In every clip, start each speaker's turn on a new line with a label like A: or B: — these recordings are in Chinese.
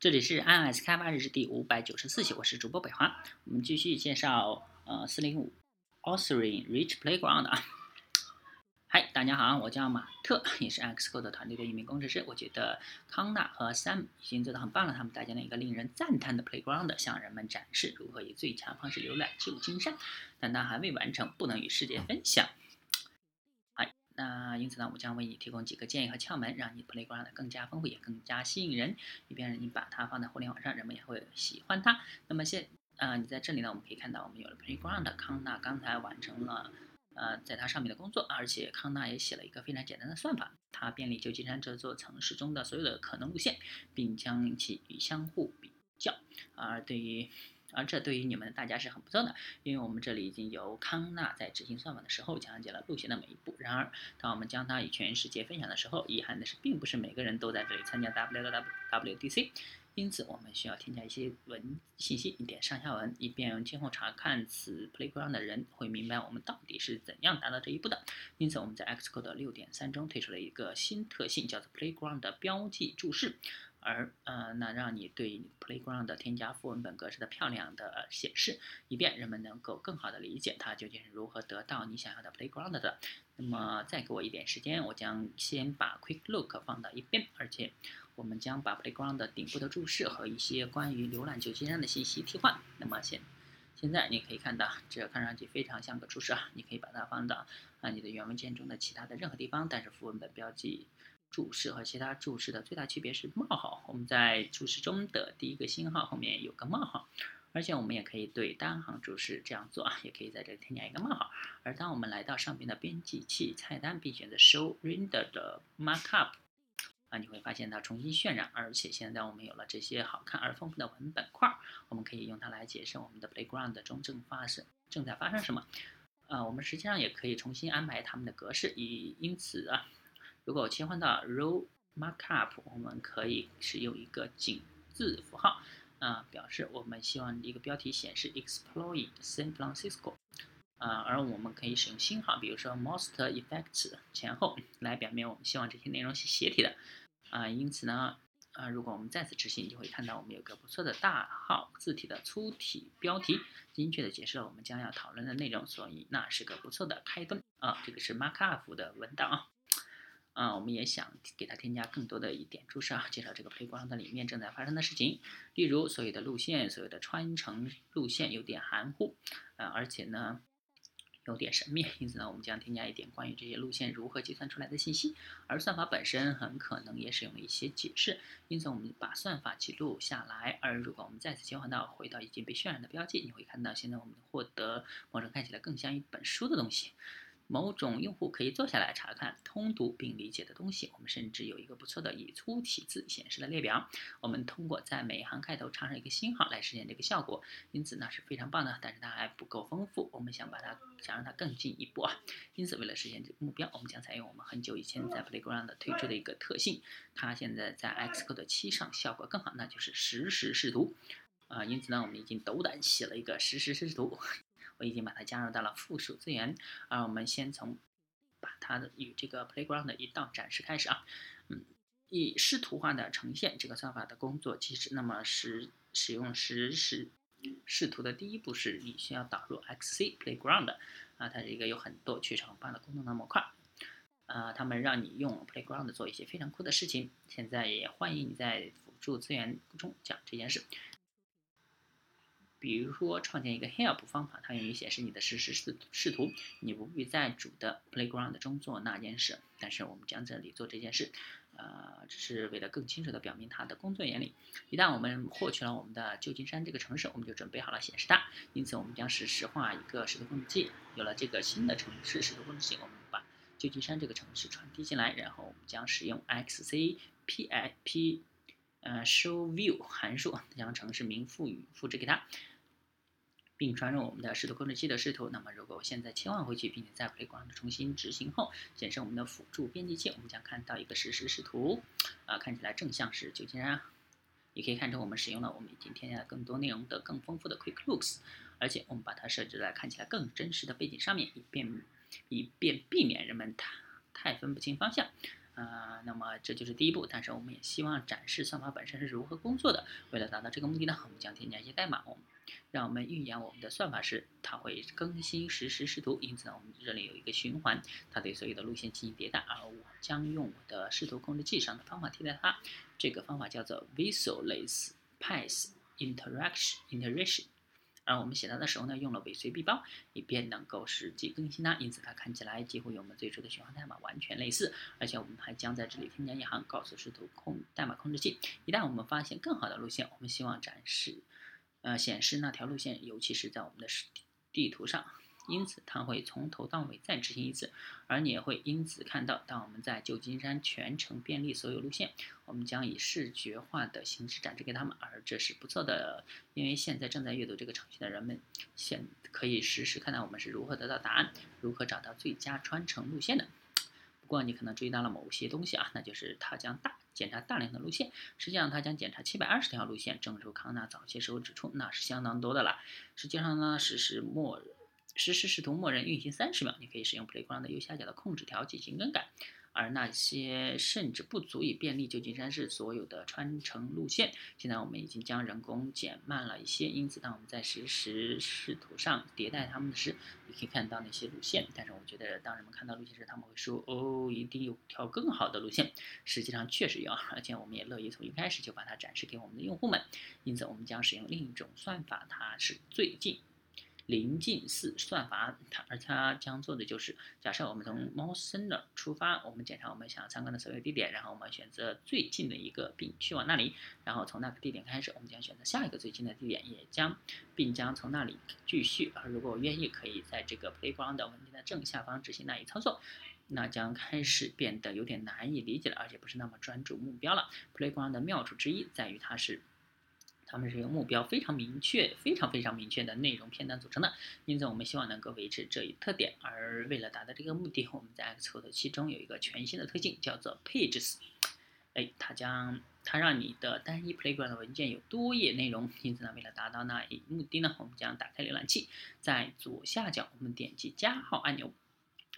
A: 这里是 iOS 开发日志第五百九十四期，我是主播北华。我们继续介绍呃四零五 Authoring Rich Playground 啊。嗨，大家好，我叫马特，也是 Xcode 团队的一名工程师。我觉得康纳和 Sam 已经做得很棒了，他们搭建了一个令人赞叹的 Playground，向人们展示如何以最强方式浏览旧金山。但它还未完成，不能与世界分享。那因此呢，我将为你提供几个建议和窍门，让你 playground 更加丰富，也更加吸引人，以便你把它放在互联网上，人们也会喜欢它。那么现，呃，你在这里呢，我们可以看到，我们有了 playground，康纳刚才完成了，呃，在它上面的工作，而且康纳也写了一个非常简单的算法，它便利旧金山这座城市中的所有的可能路线，并将其与相互比较。而对于而这对于你们大家是很不错的，因为我们这里已经由康纳在执行算法的时候讲解了路线的每一步。然而，当我们将它与全世界分享的时候，遗憾的是，并不是每个人都在这里参加 WWDC，因此我们需要添加一些文信息，一点上下文，以便今后查看此 playground 的人会明白我们到底是怎样达到这一步的。因此，我们在 Xcode 六点三中推出了一个新特性，叫做 playground 的标记注释。而呃，那让你对 playground 添加副文本格式的漂亮的显示，以便人们能够更好的理解它究竟是如何得到你想要的 playground 的。那么再给我一点时间，我将先把 quick look 放到一边，而且我们将把 playground 的顶部的注释和一些关于浏览旧金山的信息替换。那么现现在你可以看到，这看上去非常像个注释啊，你可以把它放到啊你的原文件中的其他的任何地方，但是副文本标记。注释和其他注释的最大区别是冒号。我们在注释中的第一个星号后面有个冒号，而且我们也可以对单行注释这样做啊，也可以在这里添加一个冒号。而当我们来到上边的编辑器菜单，并选择 Show Render 的 Markup，啊，你会发现它重新渲染，而且现在我们有了这些好看而丰富的文本块，我们可以用它来解释我们的 Playground 中正发生正在发生什么。呃，我们实际上也可以重新安排它们的格式，以因此啊。如果切换到 Row Markup，我们可以使用一个井字符号，啊，表示我们希望一个标题显示 Exploring San Francisco，啊，而我们可以使用星号，比如说 Most Effects 前后来表明我们希望这些内容是斜体的，啊，因此呢，啊，如果我们再次执行，就会看到我们有个不错的大号字体的粗体标题，精确的解释了我们将要讨论的内容，所以那是个不错的开端。啊，这个是 Markup 的文档啊。啊，我们也想给它添加更多的一点注释啊，介绍这个 playground 里面正在发生的事情。例如，所有的路线，所有的穿城路线有点含糊，啊，而且呢有点神秘。因此呢，我们将添加一点关于这些路线如何计算出来的信息。而算法本身很可能也使用了一些解释。因此，我们把算法记录下来。而如果我们再次切换到回到已经被渲染的标记，你会看到现在我们获得某种看起来更像一本书的东西。某种用户可以坐下来查看、通读并理解的东西。我们甚至有一个不错的以粗体字显示的列表。我们通过在每一行开头插上一个星号来实现这个效果，因此那是非常棒的。但是它还不够丰富，我们想把它想让它更进一步啊。因此，为了实现这个目标，我们将采用我们很久以前在 Playground 推出的一个特性。它现在在 Xcode 七上效果更好，那就是实时视图啊。因此呢，我们已经斗胆写了一个实时视图。我已经把它加入到了附属资源，啊我们先从把它的与这个 playground 一道展示开始啊，嗯，以视图化的呈现这个算法的工作机制。那么使使用实时视图的第一步是你需要导入 XC playground 啊，它是一个有很多确实很棒的功能的模块，啊，他们让你用 playground 做一些非常酷的事情。现在也欢迎你在辅助资源中讲这件事。比如说，创建一个 help 方法，它用于显示你的实时视视图。你不必在主的 playground 中做那件事，但是我们将这里做这件事，呃，只是为了更清楚地表明它的工作原理。一旦我们获取了我们的旧金山这个城市，我们就准备好了显示它。因此，我们将实时化一个视图控制器。有了这个新的城市视图控制器，我们把旧金山这个城市传递进来，然后我们将使用 xcpip 呃 showView 函数将城市名赋予复制给它。并传入我们的视图控制器的视图。那么，如果我现在切换回去，并且在 Playground 重新执行后，显示我们的辅助编辑器，我们将看到一个实时视图，啊，看起来正像是旧金山。也可以看出，我们使用了我们已经添加了更多内容的更丰富的 Quick Looks，而且我们把它设置在看起来更真实的背景上面，以便以便避免人们太太分不清方向。啊，那么这就是第一步，但是我们也希望展示算法本身是如何工作的。为了达到这个目的呢，我们将添加一些代码，我们让我们预演我们的算法时，它会更新实时视图。因此呢，我们这里有一个循环，它对所有的路线进行迭代，而我将用我的视图控制器上的方法替代它。这个方法叫做 Visualize Path Interaction Iteration。而我们写它的时候呢，用了尾随闭包，以便能够实际更新它，因此它看起来几乎与我们最初的循环代码完全类似。而且我们还将在这里添加一行，告诉视图控代码控制器，一旦我们发现更好的路线，我们希望展示，呃，显示那条路线，尤其是在我们的地地图上。因此，它会从头到尾再执行一次，而你也会因此看到，当我们在旧金山全程便利所有路线，我们将以视觉化的形式展示给他们，而这是不错的，因为现在正在阅读这个程序的人们，现可以实时看到我们是如何得到答案，如何找到最佳穿城路线的。不过，你可能注意到了某些东西啊，那就是它将大检查大量的路线，实际上它将检查七百二十条路线，正如康纳早些时候指出，那是相当多的了。实际上呢，实时默。实时视图默认运行三十秒，你可以使用 Playground 的右下角的控制条进行更改。而那些甚至不足以便利旧金山市所有的穿城路线，现在我们已经将人工减慢了一些。因此，当我们在实时视图上迭代它们时，你可以看到那些路线。但是，我觉得当人们看到路线时，他们会说：“哦，一定有条更好的路线。”实际上，确实有，而且我们也乐意从一开始就把它展示给我们的用户们。因此，我们将使用另一种算法，它是最近。临近似算法，它而它将做的就是，假设我们从 most center 出发，我们检查我们想要参观的所有地点，然后我们选择最近的一个，并去往那里，然后从那个地点开始，我们将选择下一个最近的地点，也将并将从那里继续。而如果我愿意，可以在这个 playground 文件的正下方执行那一操作，那将开始变得有点难以理解了，而且不是那么专注目标了。playground 的妙处之一在于它是。它们是由目标非常明确、非常非常明确的内容片段组成的，因此我们希望能够维持这一特点。而为了达到这个目的，我们在 Xcode 七中有一个全新的特性，叫做 Pages。哎，它将它让你的单一 Playground 文件有多页内容。因此呢，为了达到那一目的呢，我们将打开浏览器，在左下角我们点击加号按钮，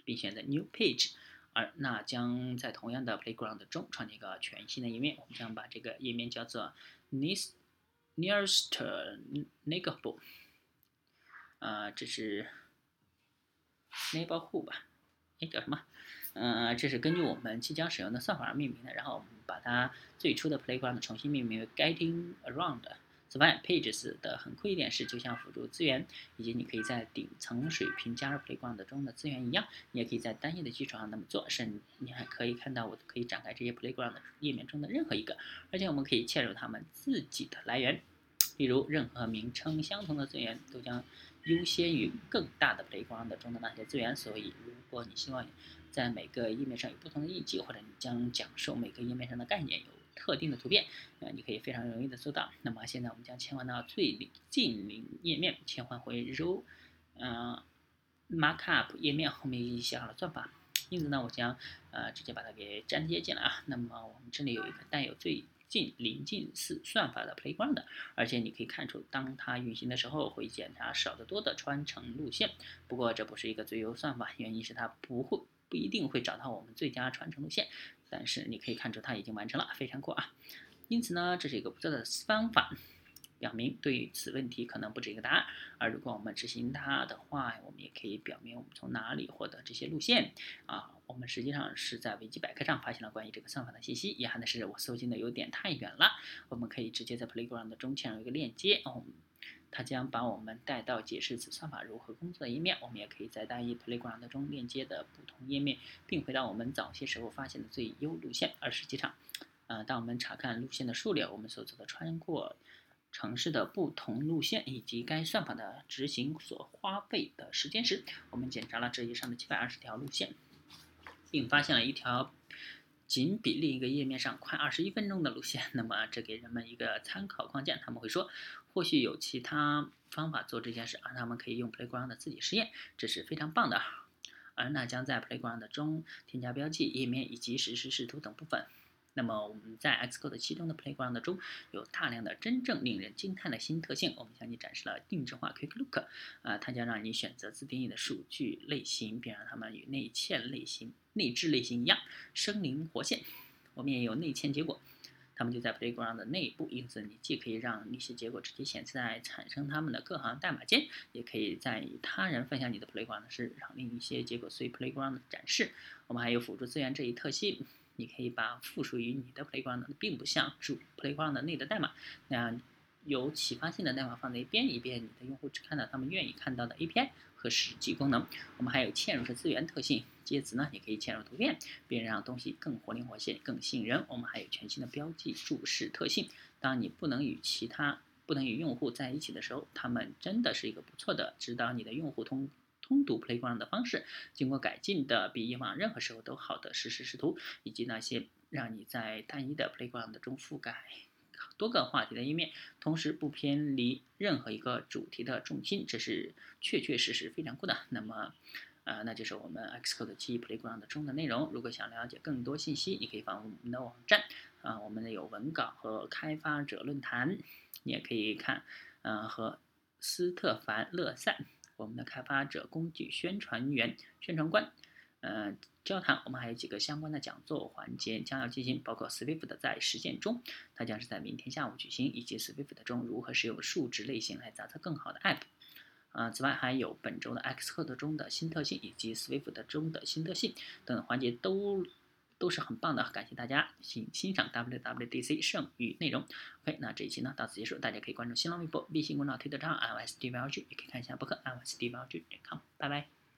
A: 并选择 New Page。而那将在同样的 Playground 中创建一个全新的页面。我们将把这个页面叫做 This。Nearest neighborhood，呃，这是 neighborhood 吧？哎，叫什么？嗯，这是根据我们即将使用的算法而命名的。然后我们把它最初的 playground 重新命名为 Getting Around。此外，Pages 的很酷一点是，就像辅助资源以及你可以在顶层水平加入 Playground 中的资源一样，你也可以在单一的基础上那么做。甚至，你还可以看到我可以展开这些 Playground 页面中的任何一个，而且我们可以嵌入它们自己的来源。例如，任何名称相同的资源都将优先于更大的 Playground 中的那些资源。所以，如果你希望在每个页面上有不同的印记，或者你将讲授每个页面上的概念有。特定的图片，呃，你可以非常容易的搜到。那么现在我们将切换到最近邻页面，切换回 row，嗯，markup 页面后面已经写好了算法，因此呢，我将呃直接把它给粘贴进来啊。那么我们这里有一个带有最近临近似算法的 playground，而且你可以看出，当它运行的时候会检查少得多的穿乘路线。不过这不是一个最优算法，原因是它不会不一定会找到我们最佳穿乘路线。但是你可以看出它已经完成了，非常酷啊！因此呢，这是一个不错的方法，表明对此问题可能不止一个答案。而如果我们执行它的话，我们也可以表明我们从哪里获得这些路线啊。我们实际上是在维基百科上发现了关于这个算法的信息。遗憾的是，我搜集的有点太远了。我们可以直接在 Playground 的中嵌入一个链接哦。它将把我们带到解释此算法如何工作的一面。我们也可以在单一 Playground 中链接的不同页面，并回到我们早些时候发现的最优路线。而实际上，呃，当我们查看路线的数量，我们所走的穿过城市的不同路线，以及该算法的执行所花费的时间时，我们检查了这一上的七百二十条路线，并发现了一条。仅比另一个页面上快二十一分钟的路线，那么这给人们一个参考框架。他们会说，或许有其他方法做这件事，而他们可以用 Playground 的自己实验，这是非常棒的。而那将在 Playground 中添加标记、页面以及实时视图等部分。那么我们在 Xcode 其中的 Playground 中有大量的真正令人惊叹的新特性。我们向你展示了定制化 Quick Look，啊，它将让你选择自定义的数据类型，并让它们与内嵌类型、内置类型一样生灵活现。我们也有内嵌结果，它们就在 Playground 的内部，因此你既可以让一些结果直接显示在产生它们的各行代码间，也可以在与他人分享你的 Playground 时，让另一些结果随 Playground 展示。我们还有辅助资源这一特性。你可以把附属于你的 Playground 并不像主 Playground 内的代码那样有启发性的代码放在一边，以便你的用户只看到他们愿意看到的 API 和实际功能。我们还有嵌入式资源特性，介词呢，你可以嵌入图片，并让东西更活灵活现、更吸引人。我们还有全新的标记注释特性，当你不能与其他不能与用户在一起的时候，他们真的是一个不错的指导你的用户通。通读 Playground 的方式，经过改进的比以往任何时候都好的实时视图，以及那些让你在单一的 Playground 中覆盖多个话题的页面，同时不偏离任何一个主题的重心，这是确确实实非常酷的。那么，呃，那就是我们 Xcode 七 Playground 中的内容。如果想了解更多信息，你可以访问我们的网站，啊，我们有文稿和开发者论坛，你也可以看，呃，和斯特凡勒塞。我们的开发者工具宣传员、宣传官，呃，交谈。我们还有几个相关的讲座环节将要进行，包括 Swift 在实践中，它将是在明天下午举行，以及 Swift 中如何使用数值类型来砸测更好的 App。啊，此外还有本周的 Xcode 中的新特性，以及 Swift 中的新特性等环节都。都是很棒的，感谢大家欣欣赏 WWDC 剩余内容。OK，那这一期呢到此结束，大家可以关注新浪微博、微信公众号、推特账号 i o s d v l g 也可以看一下博客 i o s d v l g 点 com。拜拜。